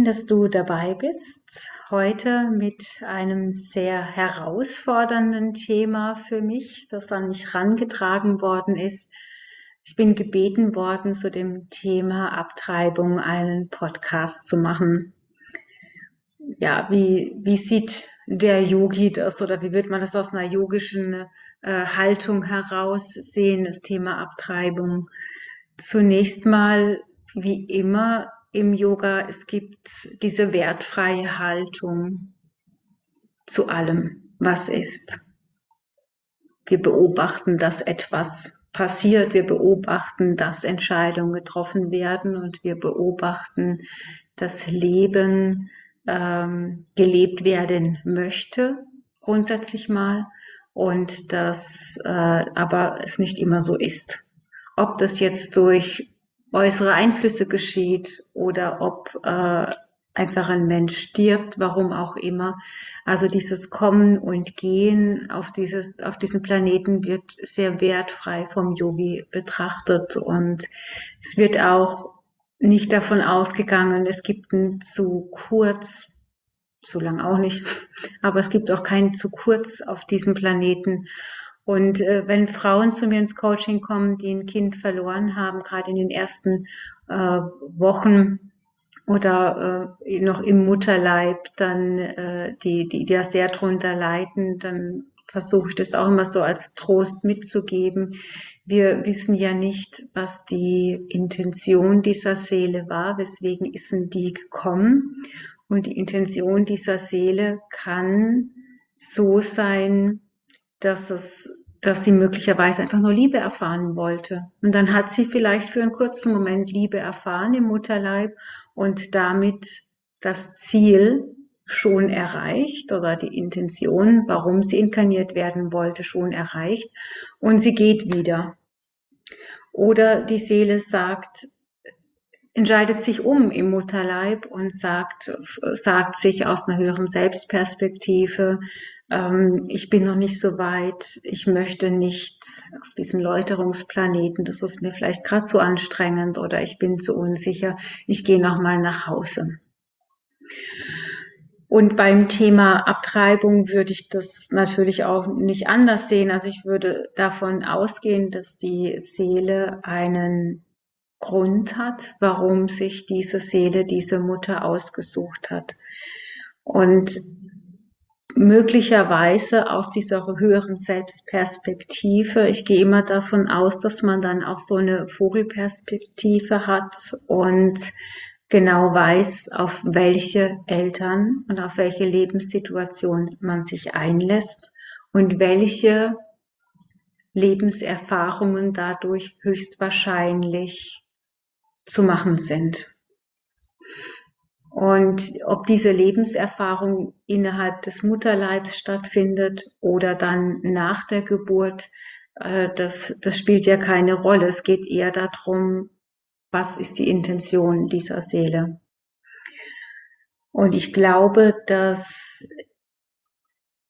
Schön, dass du dabei bist. Heute mit einem sehr herausfordernden Thema für mich, das an mich herangetragen worden ist. Ich bin gebeten worden, zu dem Thema Abtreibung einen Podcast zu machen. Ja, wie, wie sieht der Yogi das oder wie wird man das aus einer yogischen äh, Haltung heraus sehen, das Thema Abtreibung? Zunächst mal, wie immer, im Yoga, es gibt diese wertfreie Haltung zu allem, was ist. Wir beobachten, dass etwas passiert, wir beobachten, dass Entscheidungen getroffen werden und wir beobachten, dass Leben ähm, gelebt werden möchte, grundsätzlich mal, und dass äh, aber es nicht immer so ist. Ob das jetzt durch äußere Einflüsse geschieht oder ob äh, einfach ein Mensch stirbt, warum auch immer. Also dieses Kommen und Gehen auf, dieses, auf diesen Planeten wird sehr wertfrei vom Yogi betrachtet und es wird auch nicht davon ausgegangen, es gibt ein zu kurz, zu lang auch nicht, aber es gibt auch keinen zu kurz auf diesem Planeten und äh, wenn Frauen zu mir ins Coaching kommen, die ein Kind verloren haben, gerade in den ersten äh, Wochen oder äh, noch im Mutterleib, dann äh, die, die, die da sehr drunter leiden, dann versuche ich das auch immer so als Trost mitzugeben. Wir wissen ja nicht, was die Intention dieser Seele war, weswegen ist denn die gekommen. Und die Intention dieser Seele kann so sein, dass es dass sie möglicherweise einfach nur Liebe erfahren wollte. Und dann hat sie vielleicht für einen kurzen Moment Liebe erfahren im Mutterleib und damit das Ziel schon erreicht oder die Intention, warum sie inkarniert werden wollte, schon erreicht und sie geht wieder. Oder die Seele sagt, entscheidet sich um im Mutterleib und sagt, sagt sich aus einer höheren Selbstperspektive, ähm, ich bin noch nicht so weit, ich möchte nicht auf diesen Läuterungsplaneten, das ist mir vielleicht gerade zu anstrengend oder ich bin zu unsicher, ich gehe noch mal nach Hause. Und beim Thema Abtreibung würde ich das natürlich auch nicht anders sehen. Also ich würde davon ausgehen, dass die Seele einen Grund hat, warum sich diese Seele diese Mutter ausgesucht hat. Und möglicherweise aus dieser höheren Selbstperspektive. Ich gehe immer davon aus, dass man dann auch so eine Vogelperspektive hat und genau weiß, auf welche Eltern und auf welche Lebenssituation man sich einlässt und welche Lebenserfahrungen dadurch höchstwahrscheinlich zu machen sind. Und ob diese Lebenserfahrung innerhalb des Mutterleibs stattfindet oder dann nach der Geburt, äh, das, das spielt ja keine Rolle. Es geht eher darum, was ist die Intention dieser Seele. Und ich glaube, dass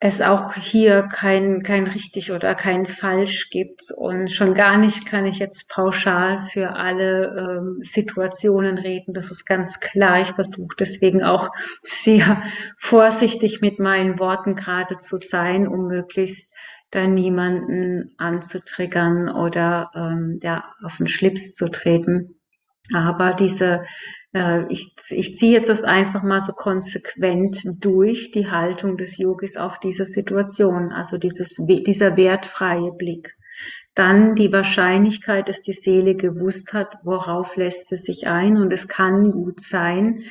es auch hier kein, kein richtig oder kein falsch gibt. Und schon gar nicht kann ich jetzt pauschal für alle ähm, Situationen reden. Das ist ganz klar. Ich versuche deswegen auch sehr vorsichtig mit meinen Worten gerade zu sein, um möglichst da niemanden anzutriggern oder ähm, ja, auf den Schlips zu treten. Aber diese äh, ich, ich ziehe jetzt das einfach mal so konsequent durch, die Haltung des Yogis auf diese Situation, also dieses, dieser wertfreie Blick. Dann die Wahrscheinlichkeit, dass die Seele gewusst hat, worauf lässt sie sich ein. Und es kann gut sein,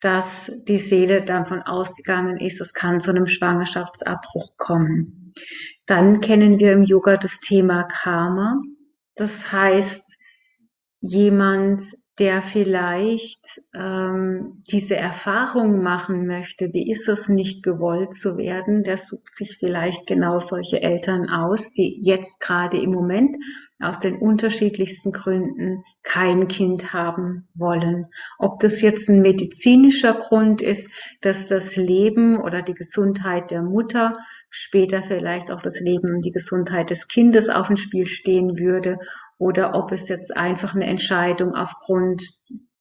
dass die Seele davon ausgegangen ist, es kann zu einem Schwangerschaftsabbruch kommen. Dann kennen wir im Yoga das Thema Karma. Das heißt, jemand der vielleicht ähm, diese Erfahrung machen möchte, wie ist es nicht gewollt zu werden, der sucht sich vielleicht genau solche Eltern aus, die jetzt gerade im Moment aus den unterschiedlichsten Gründen kein Kind haben wollen. Ob das jetzt ein medizinischer Grund ist, dass das Leben oder die Gesundheit der Mutter, später vielleicht auch das Leben und die Gesundheit des Kindes auf dem Spiel stehen würde, oder ob es jetzt einfach eine Entscheidung aufgrund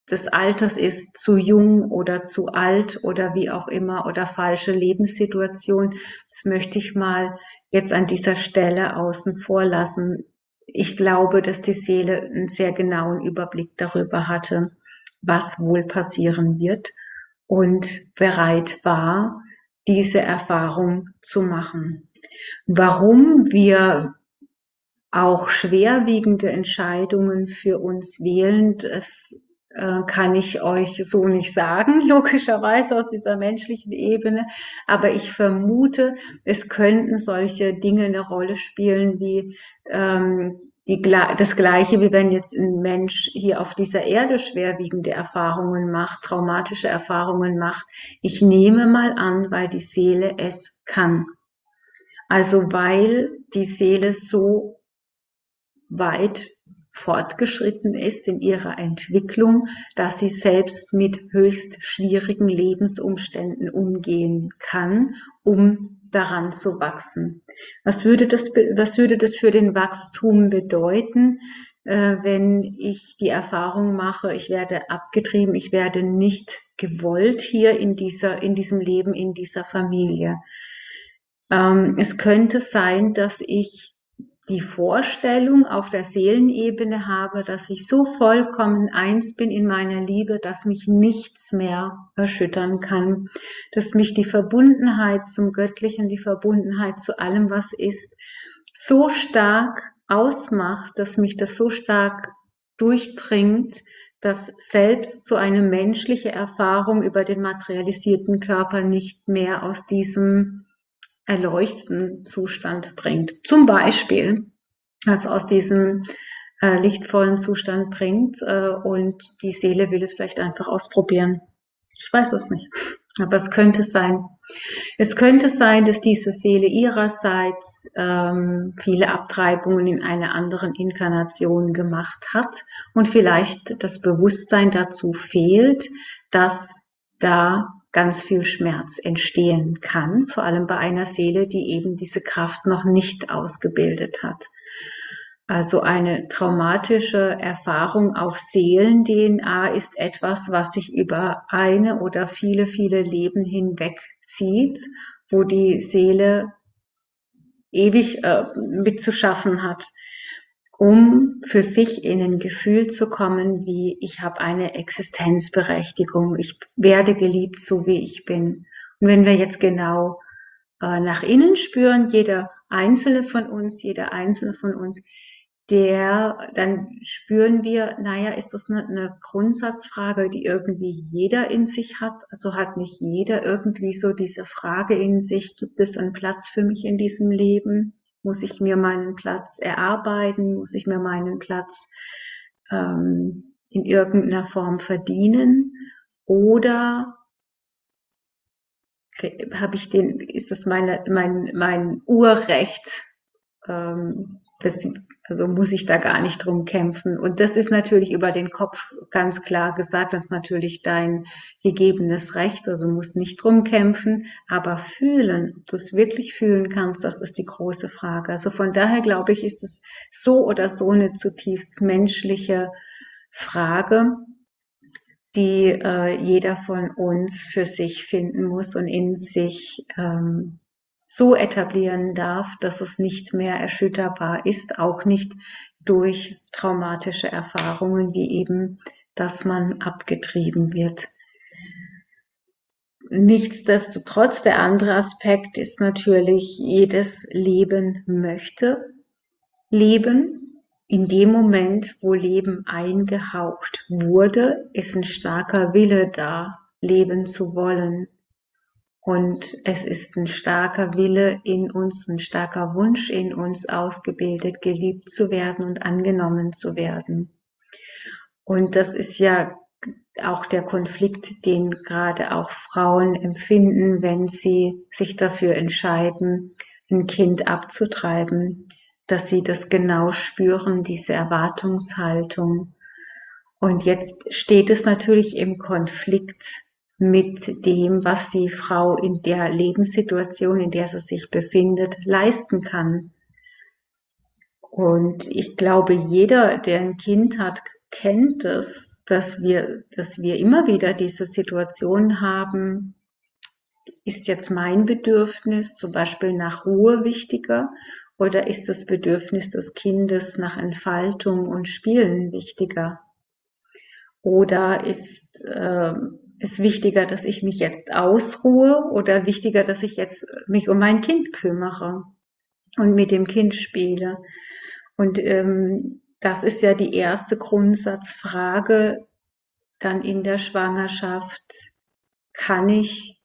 des Alters ist, zu jung oder zu alt oder wie auch immer oder falsche Lebenssituation. Das möchte ich mal jetzt an dieser Stelle außen vor lassen ich glaube, dass die Seele einen sehr genauen Überblick darüber hatte, was wohl passieren wird und bereit war, diese Erfahrung zu machen. Warum wir auch schwerwiegende Entscheidungen für uns wählen, das äh, kann ich euch so nicht sagen, logischerweise aus dieser menschlichen Ebene. Aber ich vermute, es könnten solche Dinge eine Rolle spielen wie ähm, die, das Gleiche, wie wenn jetzt ein Mensch hier auf dieser Erde schwerwiegende Erfahrungen macht, traumatische Erfahrungen macht. Ich nehme mal an, weil die Seele es kann. Also weil die Seele so weit fortgeschritten ist in ihrer Entwicklung, dass sie selbst mit höchst schwierigen Lebensumständen umgehen kann, um daran zu wachsen. Was würde das, was würde das für den Wachstum bedeuten, äh, wenn ich die Erfahrung mache, ich werde abgetrieben, ich werde nicht gewollt hier in dieser, in diesem Leben, in dieser Familie? Ähm, es könnte sein, dass ich die Vorstellung auf der Seelenebene habe, dass ich so vollkommen eins bin in meiner Liebe, dass mich nichts mehr erschüttern kann, dass mich die Verbundenheit zum Göttlichen, die Verbundenheit zu allem, was ist, so stark ausmacht, dass mich das so stark durchdringt, dass selbst so eine menschliche Erfahrung über den materialisierten Körper nicht mehr aus diesem erleuchteten Zustand bringt. Zum Beispiel, also aus diesem äh, lichtvollen Zustand bringt äh, und die Seele will es vielleicht einfach ausprobieren. Ich weiß es nicht, aber es könnte sein. Es könnte sein, dass diese Seele ihrerseits ähm, viele Abtreibungen in einer anderen Inkarnation gemacht hat und vielleicht das Bewusstsein dazu fehlt, dass da ganz viel Schmerz entstehen kann, vor allem bei einer Seele, die eben diese Kraft noch nicht ausgebildet hat. Also eine traumatische Erfahrung auf Seelen-DNA ist etwas, was sich über eine oder viele, viele Leben hinweg zieht, wo die Seele ewig äh, mitzuschaffen hat um für sich in ein Gefühl zu kommen, wie ich habe eine Existenzberechtigung, ich werde geliebt, so wie ich bin. Und wenn wir jetzt genau äh, nach innen spüren, jeder einzelne von uns, jeder einzelne von uns, der, dann spüren wir, naja, ist das eine, eine Grundsatzfrage, die irgendwie jeder in sich hat? Also hat nicht jeder irgendwie so diese Frage in sich, gibt es einen Platz für mich in diesem Leben? Muss ich mir meinen Platz erarbeiten? Muss ich mir meinen Platz ähm, in irgendeiner Form verdienen? Oder habe ich den, ist das meine, mein, mein Urrecht, ähm, das also muss ich da gar nicht drum kämpfen. Und das ist natürlich über den Kopf ganz klar gesagt, das ist natürlich dein gegebenes Recht, also musst nicht drum kämpfen, aber fühlen, ob du es wirklich fühlen kannst, das ist die große Frage. Also von daher glaube ich, ist es so oder so eine zutiefst menschliche Frage, die äh, jeder von uns für sich finden muss und in sich ähm, so etablieren darf, dass es nicht mehr erschütterbar ist, auch nicht durch traumatische Erfahrungen wie eben, dass man abgetrieben wird. Nichtsdestotrotz, der andere Aspekt ist natürlich, jedes Leben möchte leben. In dem Moment, wo Leben eingehaucht wurde, ist ein starker Wille da, leben zu wollen. Und es ist ein starker Wille in uns, ein starker Wunsch in uns ausgebildet, geliebt zu werden und angenommen zu werden. Und das ist ja auch der Konflikt, den gerade auch Frauen empfinden, wenn sie sich dafür entscheiden, ein Kind abzutreiben, dass sie das genau spüren, diese Erwartungshaltung. Und jetzt steht es natürlich im Konflikt mit dem, was die Frau in der Lebenssituation, in der sie sich befindet, leisten kann. Und ich glaube, jeder, der ein Kind hat, kennt es, dass wir, dass wir immer wieder diese Situation haben, ist jetzt mein Bedürfnis zum Beispiel nach Ruhe wichtiger oder ist das Bedürfnis des Kindes nach Entfaltung und Spielen wichtiger? Oder ist äh, es wichtiger, dass ich mich jetzt ausruhe oder wichtiger, dass ich jetzt mich um mein Kind kümmere und mit dem Kind spiele? Und ähm, das ist ja die erste Grundsatzfrage dann in der Schwangerschaft. Kann ich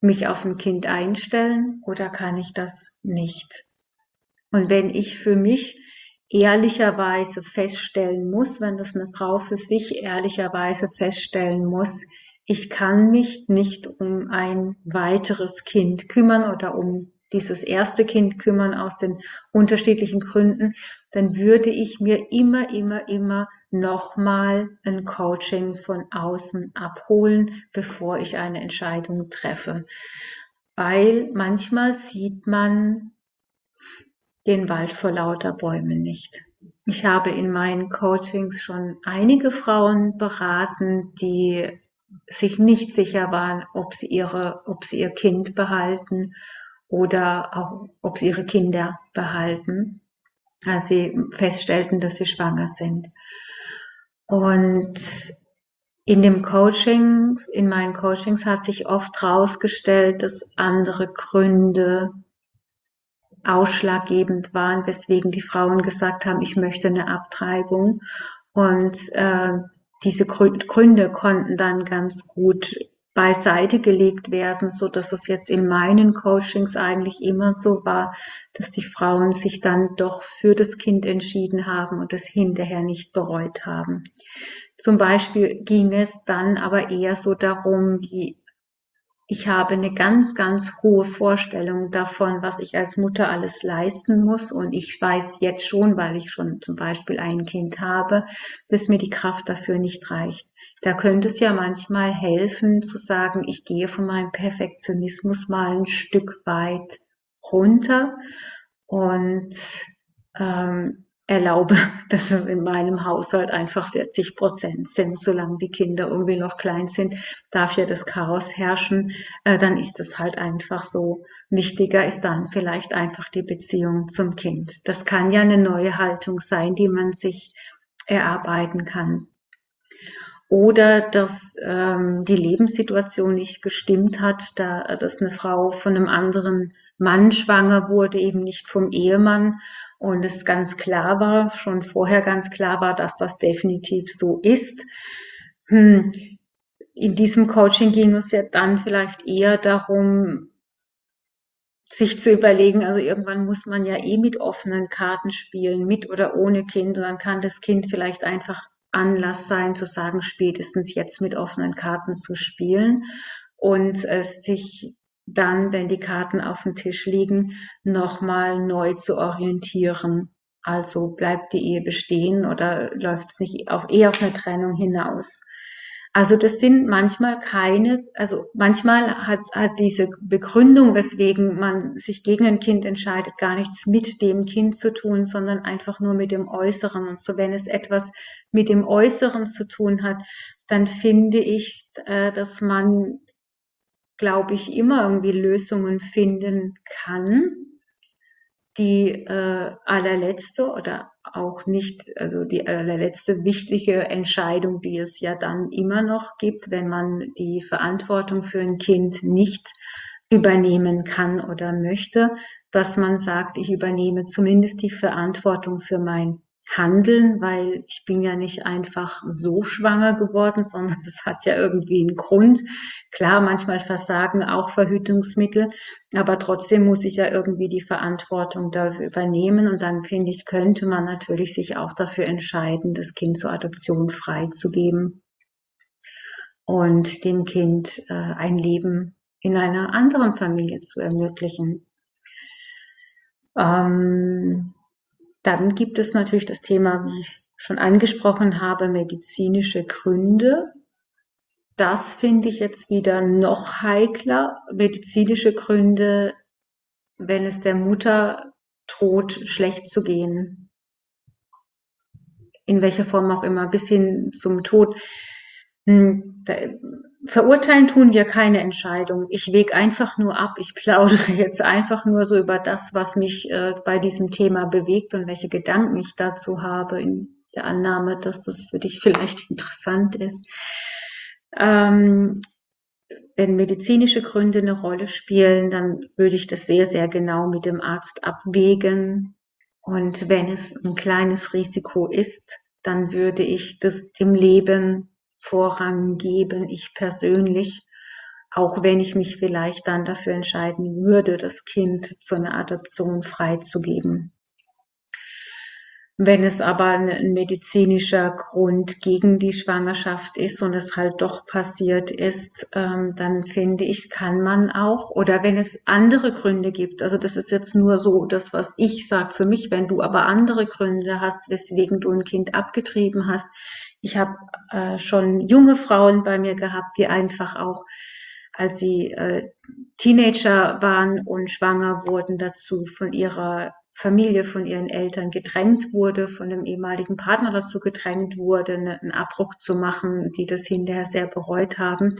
mich auf ein Kind einstellen oder kann ich das nicht? Und wenn ich für mich ehrlicherweise feststellen muss, wenn das eine Frau für sich ehrlicherweise feststellen muss, ich kann mich nicht um ein weiteres Kind kümmern oder um dieses erste Kind kümmern aus den unterschiedlichen Gründen, dann würde ich mir immer, immer, immer nochmal ein Coaching von außen abholen, bevor ich eine Entscheidung treffe. Weil manchmal sieht man den Wald vor lauter Bäumen nicht. Ich habe in meinen Coachings schon einige Frauen beraten, die sich nicht sicher waren, ob sie ihre, ob sie ihr Kind behalten oder auch, ob sie ihre Kinder behalten, als sie feststellten, dass sie schwanger sind. Und in dem Coaching, in meinen Coachings hat sich oft herausgestellt, dass andere Gründe ausschlaggebend waren, weswegen die Frauen gesagt haben, ich möchte eine Abtreibung. Und äh, diese Gründe konnten dann ganz gut beiseite gelegt werden, so dass es jetzt in meinen Coachings eigentlich immer so war, dass die Frauen sich dann doch für das Kind entschieden haben und es hinterher nicht bereut haben. Zum Beispiel ging es dann aber eher so darum, wie ich habe eine ganz, ganz hohe Vorstellung davon, was ich als Mutter alles leisten muss. Und ich weiß jetzt schon, weil ich schon zum Beispiel ein Kind habe, dass mir die Kraft dafür nicht reicht. Da könnte es ja manchmal helfen zu sagen, ich gehe von meinem Perfektionismus mal ein Stück weit runter und ähm, erlaube, dass in meinem Haushalt einfach 40 Prozent sind. Solange die Kinder irgendwie noch klein sind, darf ja das Chaos herrschen. Äh, dann ist es halt einfach so. Wichtiger ist dann vielleicht einfach die Beziehung zum Kind. Das kann ja eine neue Haltung sein, die man sich erarbeiten kann. Oder dass ähm, die Lebenssituation nicht gestimmt hat, da dass eine Frau von einem anderen Mann schwanger wurde, eben nicht vom Ehemann. Und es ganz klar war, schon vorher ganz klar war, dass das definitiv so ist. Hm, in diesem Coaching ging es ja dann vielleicht eher darum, sich zu überlegen, also irgendwann muss man ja eh mit offenen Karten spielen, mit oder ohne Kind, und dann kann das Kind vielleicht einfach Anlass sein, zu sagen, spätestens jetzt mit offenen Karten zu spielen und es sich dann, wenn die Karten auf dem Tisch liegen, nochmal neu zu orientieren. Also bleibt die Ehe bestehen oder läuft es nicht auf, eher auf eine Trennung hinaus? Also das sind manchmal keine, also manchmal hat, hat diese Begründung, weswegen man sich gegen ein Kind entscheidet, gar nichts mit dem Kind zu tun, sondern einfach nur mit dem Äußeren. Und so wenn es etwas mit dem Äußeren zu tun hat, dann finde ich, äh, dass man glaube ich, immer irgendwie Lösungen finden kann. Die äh, allerletzte oder auch nicht, also die allerletzte wichtige Entscheidung, die es ja dann immer noch gibt, wenn man die Verantwortung für ein Kind nicht übernehmen kann oder möchte, dass man sagt, ich übernehme zumindest die Verantwortung für mein handeln, weil ich bin ja nicht einfach so schwanger geworden, sondern es hat ja irgendwie einen Grund. Klar, manchmal versagen auch Verhütungsmittel, aber trotzdem muss ich ja irgendwie die Verantwortung dafür übernehmen und dann finde ich, könnte man natürlich sich auch dafür entscheiden, das Kind zur Adoption freizugeben und dem Kind äh, ein Leben in einer anderen Familie zu ermöglichen. Ähm, dann gibt es natürlich das Thema, wie ich schon angesprochen habe, medizinische Gründe. Das finde ich jetzt wieder noch heikler. Medizinische Gründe, wenn es der Mutter droht, schlecht zu gehen. In welcher Form auch immer, bis hin zum Tod. Hm, verurteilen tun wir keine Entscheidung. Ich wege einfach nur ab. Ich plaudere jetzt einfach nur so über das, was mich äh, bei diesem Thema bewegt und welche Gedanken ich dazu habe, in der Annahme, dass das für dich vielleicht interessant ist. Ähm, wenn medizinische Gründe eine Rolle spielen, dann würde ich das sehr, sehr genau mit dem Arzt abwägen. Und wenn es ein kleines Risiko ist, dann würde ich das dem Leben Vorrang geben, ich persönlich, auch wenn ich mich vielleicht dann dafür entscheiden würde, das Kind zu einer Adoption freizugeben. Wenn es aber ein medizinischer Grund gegen die Schwangerschaft ist und es halt doch passiert ist, ähm, dann finde ich, kann man auch, oder wenn es andere Gründe gibt, also das ist jetzt nur so das, was ich sage für mich, wenn du aber andere Gründe hast, weswegen du ein Kind abgetrieben hast, ich habe äh, schon junge Frauen bei mir gehabt, die einfach auch, als sie äh, Teenager waren und schwanger wurden, dazu von ihrer Familie, von ihren Eltern gedrängt wurde, von dem ehemaligen Partner dazu gedrängt wurde, ne, einen Abbruch zu machen, die das hinterher sehr bereut haben.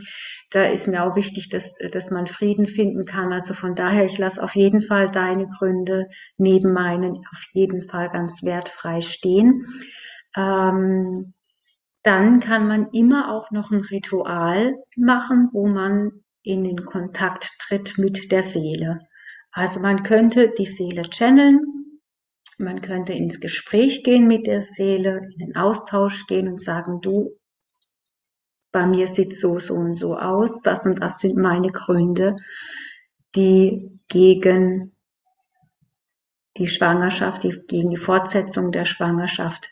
Da ist mir auch wichtig, dass, dass man Frieden finden kann. Also von daher, ich lasse auf jeden Fall deine Gründe neben meinen auf jeden Fall ganz wertfrei stehen. Ähm, dann kann man immer auch noch ein Ritual machen, wo man in den Kontakt tritt mit der Seele. Also man könnte die Seele channeln, man könnte ins Gespräch gehen mit der Seele, in den Austausch gehen und sagen, du, bei mir sieht so, so und so aus, das und das sind meine Gründe, die gegen die Schwangerschaft, die, gegen die Fortsetzung der Schwangerschaft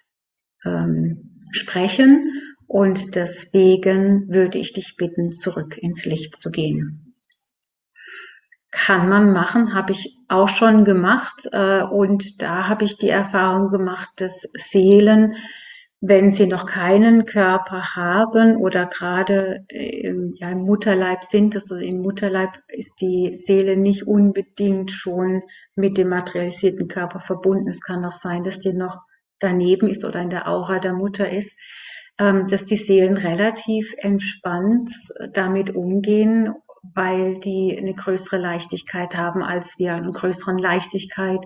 ähm, sprechen und deswegen würde ich dich bitten, zurück ins Licht zu gehen. Kann man machen, habe ich auch schon gemacht äh, und da habe ich die Erfahrung gemacht, dass Seelen, wenn sie noch keinen Körper haben oder gerade ja, im Mutterleib sind, also im Mutterleib ist die Seele nicht unbedingt schon mit dem materialisierten Körper verbunden. Es kann auch sein, dass die noch daneben ist oder in der Aura der Mutter ist, ähm, dass die Seelen relativ entspannt damit umgehen, weil die eine größere Leichtigkeit haben als wir, eine größere Leichtigkeit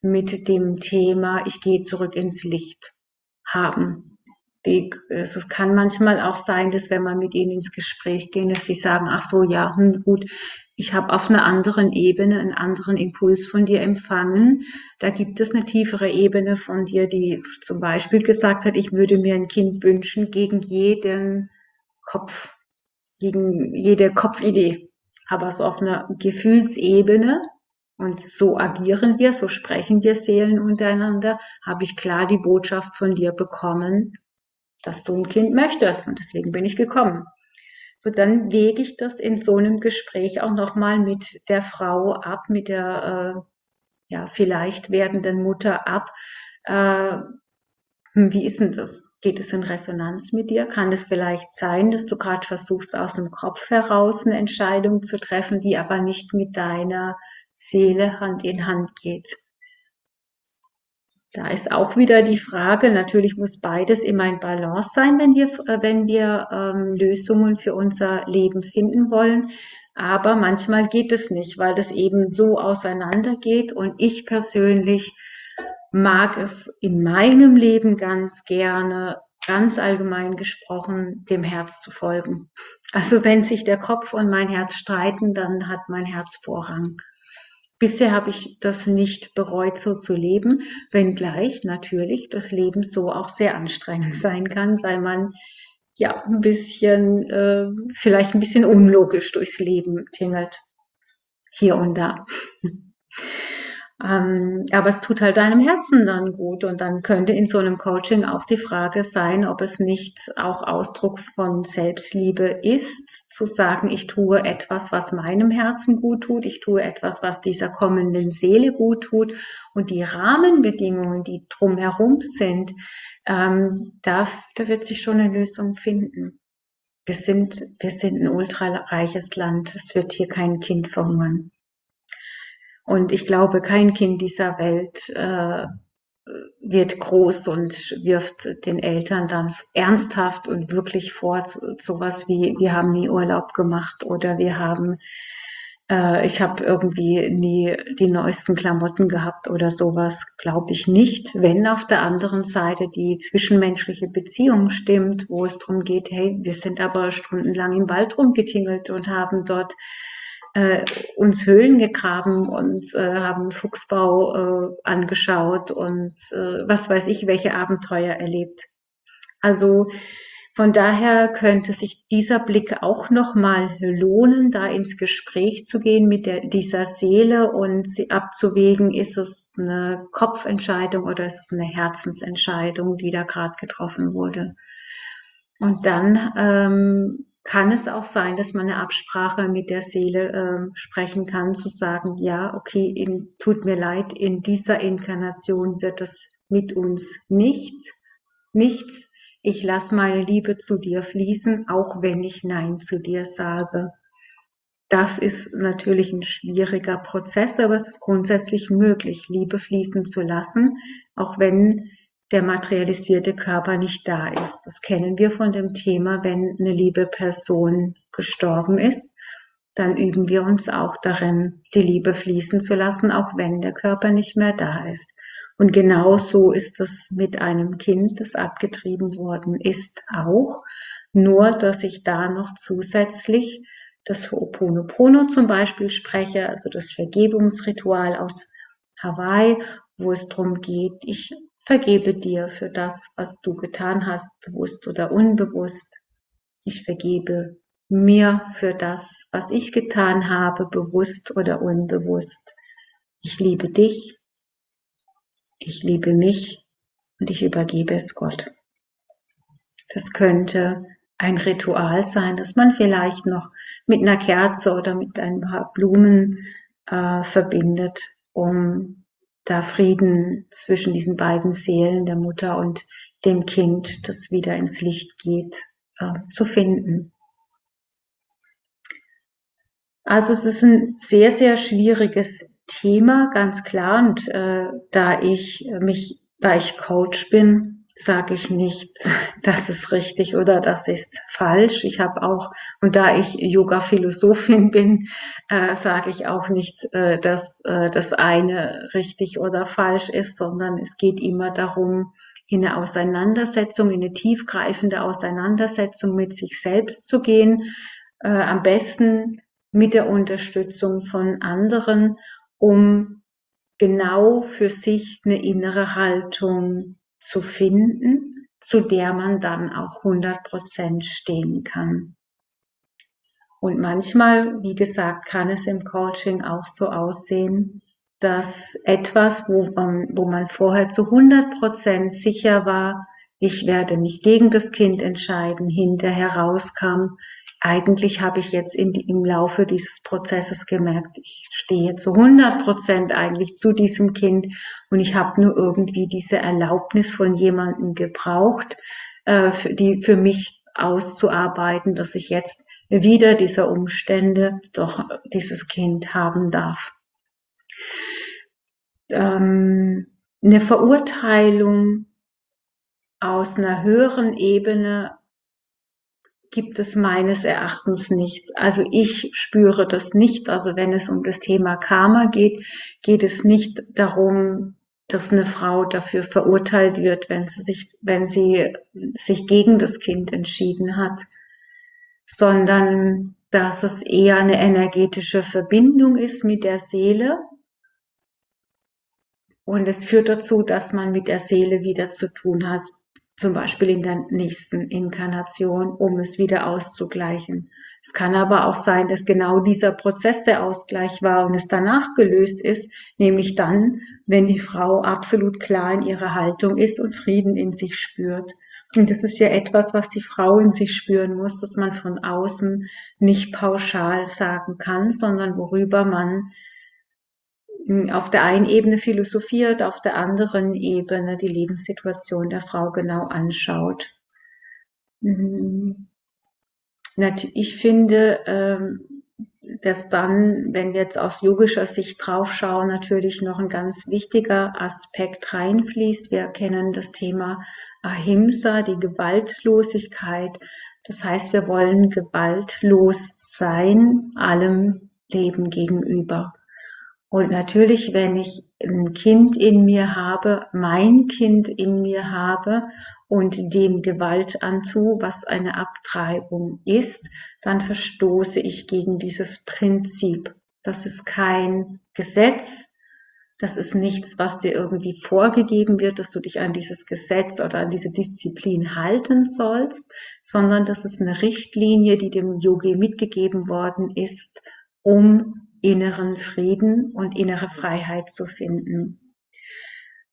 mit dem Thema, ich gehe zurück ins Licht haben. Die, es kann manchmal auch sein, dass wenn man mit ihnen ins Gespräch geht, dass sie sagen, ach so, ja, hm, gut, ich habe auf einer anderen Ebene einen anderen Impuls von dir empfangen. Da gibt es eine tiefere Ebene von dir, die zum Beispiel gesagt hat, ich würde mir ein Kind wünschen gegen jeden Kopf, gegen jede Kopfidee. Aber so auf einer Gefühlsebene, und so agieren wir, so sprechen wir Seelen untereinander, habe ich klar die Botschaft von dir bekommen, dass du ein Kind möchtest. Und deswegen bin ich gekommen. So, dann wege ich das in so einem Gespräch auch nochmal mit der Frau ab, mit der äh, ja, vielleicht werdenden Mutter ab. Äh, hm, wie ist denn das? Geht es in Resonanz mit dir? Kann es vielleicht sein, dass du gerade versuchst, aus dem Kopf heraus eine Entscheidung zu treffen, die aber nicht mit deiner Seele Hand in Hand geht? Da ist auch wieder die Frage, natürlich muss beides immer in Balance sein, wenn wir, äh, wenn wir ähm, Lösungen für unser Leben finden wollen. Aber manchmal geht es nicht, weil das eben so auseinandergeht. Und ich persönlich mag es in meinem Leben ganz gerne, ganz allgemein gesprochen, dem Herz zu folgen. Also wenn sich der Kopf und mein Herz streiten, dann hat mein Herz Vorrang. Bisher habe ich das nicht bereut, so zu leben, wenngleich natürlich das Leben so auch sehr anstrengend sein kann, weil man ja ein bisschen, äh, vielleicht ein bisschen unlogisch durchs Leben tingelt. Hier und da. Ähm, aber es tut halt deinem Herzen dann gut. Und dann könnte in so einem Coaching auch die Frage sein, ob es nicht auch Ausdruck von Selbstliebe ist, zu sagen, ich tue etwas, was meinem Herzen gut tut, ich tue etwas, was dieser kommenden Seele gut tut. Und die Rahmenbedingungen, die drumherum sind, ähm, da, da wird sich schon eine Lösung finden. Wir sind, wir sind ein ultrareiches Land. Es wird hier kein Kind verhungern. Und ich glaube, kein Kind dieser Welt äh, wird groß und wirft den Eltern dann ernsthaft und wirklich vor sowas wie, wir haben nie Urlaub gemacht oder wir haben, äh, ich habe irgendwie nie die neuesten Klamotten gehabt oder sowas, glaube ich nicht. Wenn auf der anderen Seite die zwischenmenschliche Beziehung stimmt, wo es darum geht, hey, wir sind aber stundenlang im Wald rumgetingelt und haben dort äh, uns Höhlen gegraben und äh, haben Fuchsbau äh, angeschaut und äh, was weiß ich, welche Abenteuer erlebt. Also von daher könnte sich dieser Blick auch nochmal lohnen, da ins Gespräch zu gehen mit der, dieser Seele und sie abzuwägen, ist es eine Kopfentscheidung oder ist es eine Herzensentscheidung, die da gerade getroffen wurde. Und dann ähm, kann es auch sein, dass man eine Absprache mit der Seele äh, sprechen kann, zu sagen, ja, okay, in, tut mir leid, in dieser Inkarnation wird es mit uns nicht, nichts. Ich lasse meine Liebe zu dir fließen, auch wenn ich Nein zu dir sage. Das ist natürlich ein schwieriger Prozess, aber es ist grundsätzlich möglich, Liebe fließen zu lassen, auch wenn der materialisierte Körper nicht da ist. Das kennen wir von dem Thema, wenn eine liebe Person gestorben ist, dann üben wir uns auch darin, die Liebe fließen zu lassen, auch wenn der Körper nicht mehr da ist. Und genau so ist es mit einem Kind, das abgetrieben worden ist, auch. Nur, dass ich da noch zusätzlich das Ho'oponopono zum Beispiel spreche, also das Vergebungsritual aus Hawaii, wo es darum geht, ich Vergebe dir für das, was du getan hast, bewusst oder unbewusst. Ich vergebe mir für das, was ich getan habe, bewusst oder unbewusst. Ich liebe dich, ich liebe mich und ich übergebe es Gott. Das könnte ein Ritual sein, das man vielleicht noch mit einer Kerze oder mit ein paar Blumen äh, verbindet, um da Frieden zwischen diesen beiden Seelen, der Mutter und dem Kind, das wieder ins Licht geht, äh, zu finden. Also es ist ein sehr, sehr schwieriges Thema, ganz klar. Und äh, da ich mich, da ich Coach bin, sage ich nicht, das ist richtig oder das ist falsch. Ich habe auch, und da ich Yoga-Philosophin bin, äh, sage ich auch nicht, äh, dass äh, das eine richtig oder falsch ist, sondern es geht immer darum, in eine Auseinandersetzung, in eine tiefgreifende Auseinandersetzung mit sich selbst zu gehen, äh, am besten mit der Unterstützung von anderen, um genau für sich eine innere Haltung zu finden, zu der man dann auch 100 Prozent stehen kann. Und manchmal, wie gesagt, kann es im Coaching auch so aussehen, dass etwas, wo man, wo man vorher zu 100 Prozent sicher war, ich werde mich gegen das Kind entscheiden, hinterher rauskam, eigentlich habe ich jetzt im, im Laufe dieses Prozesses gemerkt, ich stehe zu 100 Prozent eigentlich zu diesem Kind und ich habe nur irgendwie diese Erlaubnis von jemandem gebraucht, äh, für, die für mich auszuarbeiten, dass ich jetzt wieder dieser Umstände doch dieses Kind haben darf. Ähm, eine Verurteilung aus einer höheren Ebene gibt es meines Erachtens nichts. Also ich spüre das nicht. Also wenn es um das Thema Karma geht, geht es nicht darum, dass eine Frau dafür verurteilt wird, wenn sie sich, wenn sie sich gegen das Kind entschieden hat, sondern dass es eher eine energetische Verbindung ist mit der Seele, und es führt dazu, dass man mit der Seele wieder zu tun hat, zum Beispiel in der nächsten Inkarnation, um es wieder auszugleichen. Es kann aber auch sein, dass genau dieser Prozess der Ausgleich war und es danach gelöst ist, nämlich dann, wenn die Frau absolut klar in ihrer Haltung ist und Frieden in sich spürt. Und das ist ja etwas, was die Frau in sich spüren muss, dass man von außen nicht pauschal sagen kann, sondern worüber man auf der einen Ebene philosophiert, auf der anderen Ebene die Lebenssituation der Frau genau anschaut. Mhm. Ich finde, ähm, dass dann, wenn wir jetzt aus yogischer Sicht draufschauen, natürlich noch ein ganz wichtiger Aspekt reinfließt. Wir kennen das Thema Ahimsa, die Gewaltlosigkeit. Das heißt, wir wollen gewaltlos sein, allem Leben gegenüber. Und natürlich, wenn ich ein Kind in mir habe, mein Kind in mir habe und dem Gewalt antue, was eine Abtreibung ist, dann verstoße ich gegen dieses Prinzip. Das ist kein Gesetz, das ist nichts, was dir irgendwie vorgegeben wird, dass du dich an dieses Gesetz oder an diese Disziplin halten sollst, sondern das ist eine Richtlinie, die dem Yogi mitgegeben worden ist, um inneren Frieden und innere Freiheit zu finden.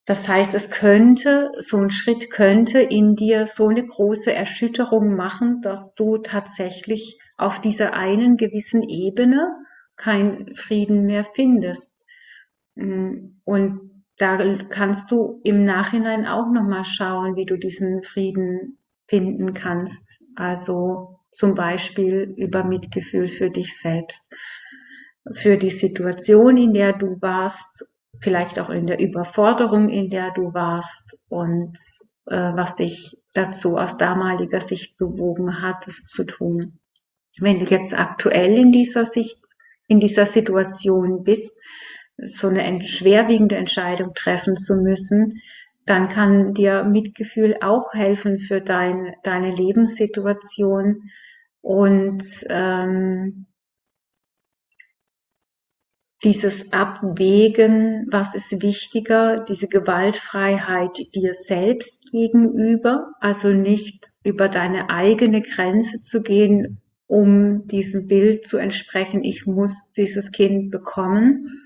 Das heißt, es könnte, so ein Schritt könnte in dir so eine große Erschütterung machen, dass du tatsächlich auf dieser einen gewissen Ebene keinen Frieden mehr findest. Und da kannst du im Nachhinein auch nochmal schauen, wie du diesen Frieden finden kannst. Also zum Beispiel über Mitgefühl für dich selbst für die Situation, in der du warst, vielleicht auch in der Überforderung, in der du warst und äh, was dich dazu aus damaliger Sicht bewogen hat, es zu tun. Wenn du jetzt aktuell in dieser Sicht, in dieser Situation bist, so eine schwerwiegende Entscheidung treffen zu müssen, dann kann dir Mitgefühl auch helfen für dein, deine Lebenssituation und ähm, dieses Abwägen, was ist wichtiger, diese Gewaltfreiheit dir selbst gegenüber, also nicht über deine eigene Grenze zu gehen, um diesem Bild zu entsprechen, ich muss dieses Kind bekommen,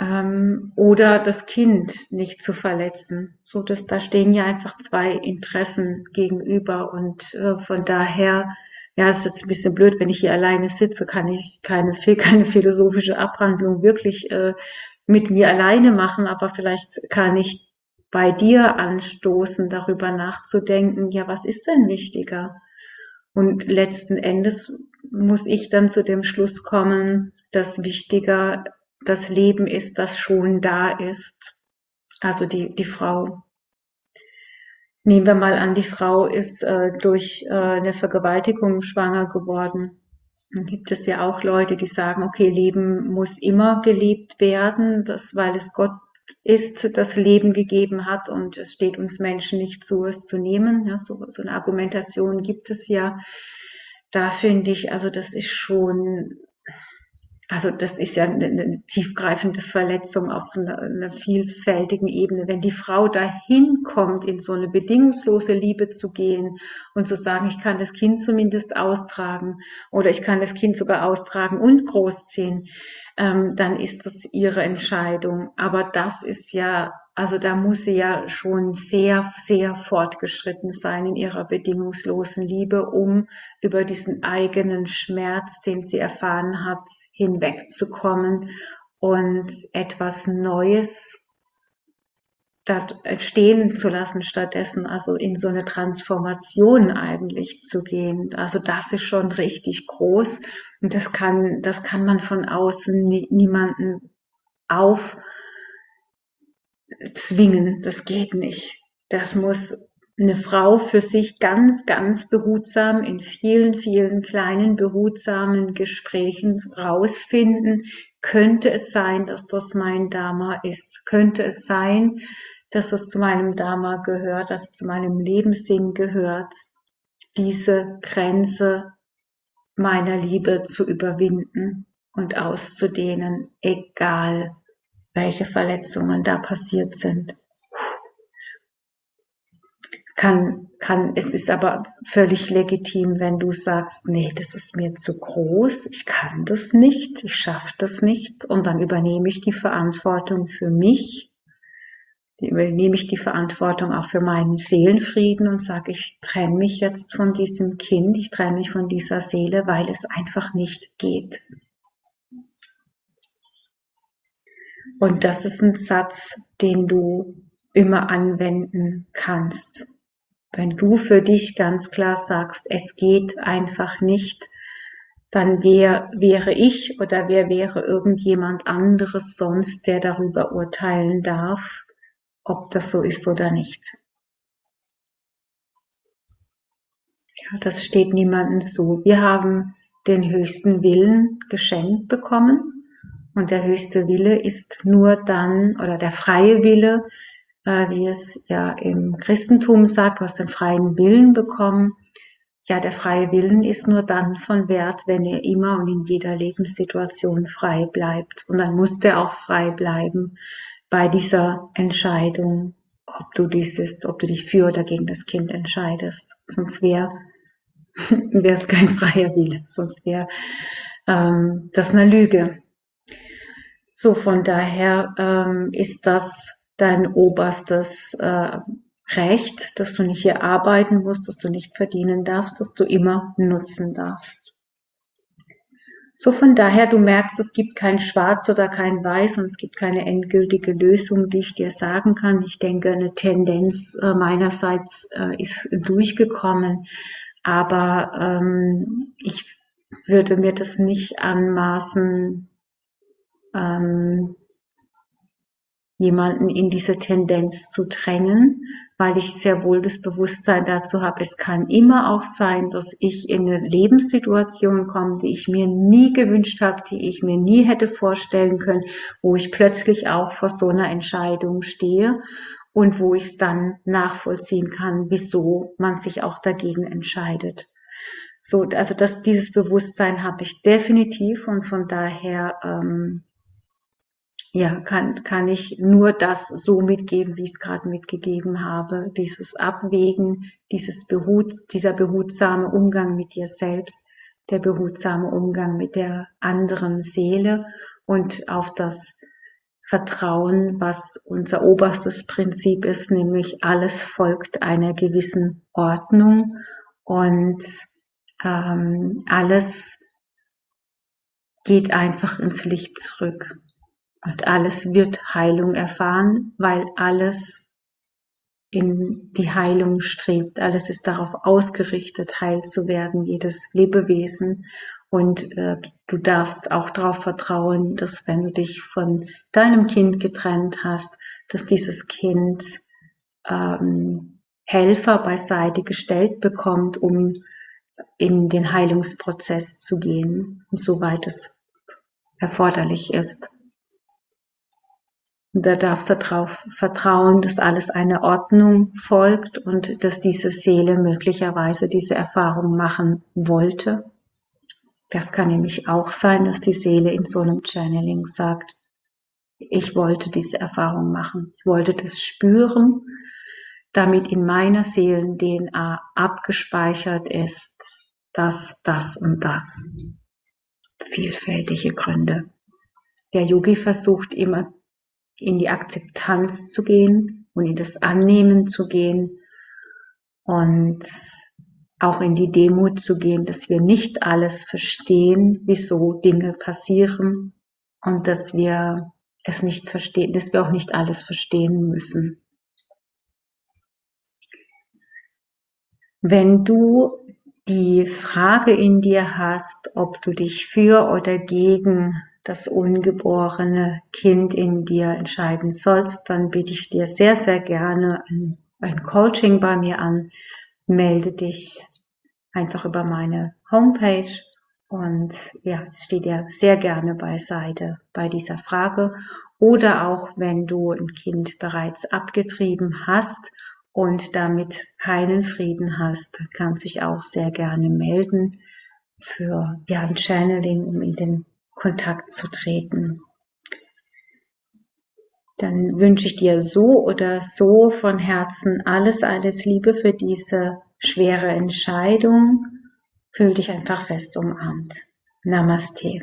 ähm, oder das Kind nicht zu verletzen. So dass da stehen ja einfach zwei Interessen gegenüber und äh, von daher ja, ist jetzt ein bisschen blöd, wenn ich hier alleine sitze, kann ich keine, keine philosophische Abhandlung wirklich äh, mit mir alleine machen, aber vielleicht kann ich bei dir anstoßen, darüber nachzudenken, ja, was ist denn wichtiger? Und letzten Endes muss ich dann zu dem Schluss kommen, dass wichtiger das Leben ist, das schon da ist. Also die, die Frau. Nehmen wir mal an, die Frau ist äh, durch äh, eine Vergewaltigung schwanger geworden. Dann gibt es ja auch Leute, die sagen, okay, Leben muss immer gelebt werden, das, weil es Gott ist, das Leben gegeben hat und es steht uns Menschen nicht zu, es zu nehmen. Ja, so, so eine Argumentation gibt es ja. Da finde ich, also das ist schon also das ist ja eine, eine tiefgreifende Verletzung auf einer, einer, vielfältigen Ebene. Wenn die Frau dahin kommt, in so eine bedingungslose Liebe zu gehen und zu sagen, ich kann das Kind zumindest austragen oder ich kann das Kind sogar austragen und großziehen, ähm, dann ist das ihre Entscheidung. Aber das ist ja also da muss sie ja schon sehr, sehr fortgeschritten sein in ihrer bedingungslosen Liebe, um über diesen eigenen Schmerz, den sie erfahren hat, hinwegzukommen und etwas Neues stehen zu lassen stattdessen, also in so eine Transformation eigentlich zu gehen. Also das ist schon richtig groß und das kann, das kann man von außen nie, niemanden auf zwingen. Das geht nicht. Das muss eine Frau für sich ganz, ganz behutsam in vielen, vielen kleinen behutsamen Gesprächen rausfinden. Könnte es sein, dass das mein Dharma ist? Könnte es sein, dass es zu meinem Dharma gehört, dass es zu meinem Lebenssinn gehört, diese Grenze meiner Liebe zu überwinden und auszudehnen, egal welche Verletzungen da passiert sind. Kann, kann, es ist aber völlig legitim, wenn du sagst, nee, das ist mir zu groß, ich kann das nicht, ich schaffe das nicht und dann übernehme ich die Verantwortung für mich übernehme ich die Verantwortung auch für meinen Seelenfrieden und sage, ich trenne mich jetzt von diesem Kind, ich trenne mich von dieser Seele, weil es einfach nicht geht. Und das ist ein Satz, den du immer anwenden kannst. Wenn du für dich ganz klar sagst, es geht einfach nicht, dann wer wäre ich oder wer wäre irgendjemand anderes sonst, der darüber urteilen darf, ob das so ist oder nicht. Ja, das steht niemandem zu. Wir haben den höchsten Willen geschenkt bekommen und der höchste Wille ist nur dann, oder der freie Wille, äh, wie es ja im Christentum sagt, du hast den freien Willen bekommen. Ja, der freie Willen ist nur dann von Wert, wenn er immer und in jeder Lebenssituation frei bleibt. Und dann muss der auch frei bleiben bei dieser Entscheidung, ob du dieses, ob du dich für oder gegen das Kind entscheidest. Sonst wäre wäre es kein freier Wille, sonst wäre ähm, das eine Lüge. So, von daher ähm, ist das dein oberstes äh, Recht, dass du nicht hier arbeiten musst, dass du nicht verdienen darfst, dass du immer nutzen darfst. So von daher, du merkst, es gibt kein Schwarz oder kein Weiß und es gibt keine endgültige Lösung, die ich dir sagen kann. Ich denke, eine Tendenz äh, meinerseits äh, ist durchgekommen, aber ähm, ich würde mir das nicht anmaßen, ähm, jemanden in diese Tendenz zu drängen, weil ich sehr wohl das Bewusstsein dazu habe, es kann immer auch sein, dass ich in eine Lebenssituation komme, die ich mir nie gewünscht habe, die ich mir nie hätte vorstellen können, wo ich plötzlich auch vor so einer Entscheidung stehe und wo ich es dann nachvollziehen kann, wieso man sich auch dagegen entscheidet. So, also das, dieses Bewusstsein habe ich definitiv und von daher ähm, ja, kann, kann ich nur das so mitgeben, wie ich es gerade mitgegeben habe. Dieses Abwägen, dieses Behut, dieser behutsame Umgang mit dir selbst, der behutsame Umgang mit der anderen Seele und auf das Vertrauen, was unser oberstes Prinzip ist, nämlich alles folgt einer gewissen Ordnung und ähm, alles geht einfach ins Licht zurück. Und alles wird Heilung erfahren, weil alles in die Heilung strebt. Alles ist darauf ausgerichtet, heil zu werden, jedes Lebewesen. Und äh, du darfst auch darauf vertrauen, dass wenn du dich von deinem Kind getrennt hast, dass dieses Kind ähm, Helfer beiseite gestellt bekommt, um in den Heilungsprozess zu gehen, soweit es erforderlich ist. Da darfst du darauf vertrauen, dass alles einer Ordnung folgt und dass diese Seele möglicherweise diese Erfahrung machen wollte. Das kann nämlich auch sein, dass die Seele in so einem Channeling sagt, ich wollte diese Erfahrung machen. Ich wollte das spüren, damit in meiner Seelen-DNA abgespeichert ist, dass das und das. Vielfältige Gründe. Der Yogi versucht immer in die Akzeptanz zu gehen und in das Annehmen zu gehen und auch in die Demut zu gehen, dass wir nicht alles verstehen, wieso Dinge passieren und dass wir es nicht verstehen, dass wir auch nicht alles verstehen müssen. Wenn du die Frage in dir hast, ob du dich für oder gegen das ungeborene Kind in dir entscheiden sollst, dann biete ich dir sehr, sehr gerne ein, ein Coaching bei mir an. Melde dich einfach über meine Homepage und ja, stehe dir sehr gerne beiseite bei dieser Frage. Oder auch wenn du ein Kind bereits abgetrieben hast und damit keinen Frieden hast, kannst du dich auch sehr gerne melden für ja, ein Channeling, um in den Kontakt zu treten. dann wünsche ich dir so oder so von Herzen alles, alles Liebe für diese schwere Entscheidung. Fühl dich einfach fest umarmt. Namaste.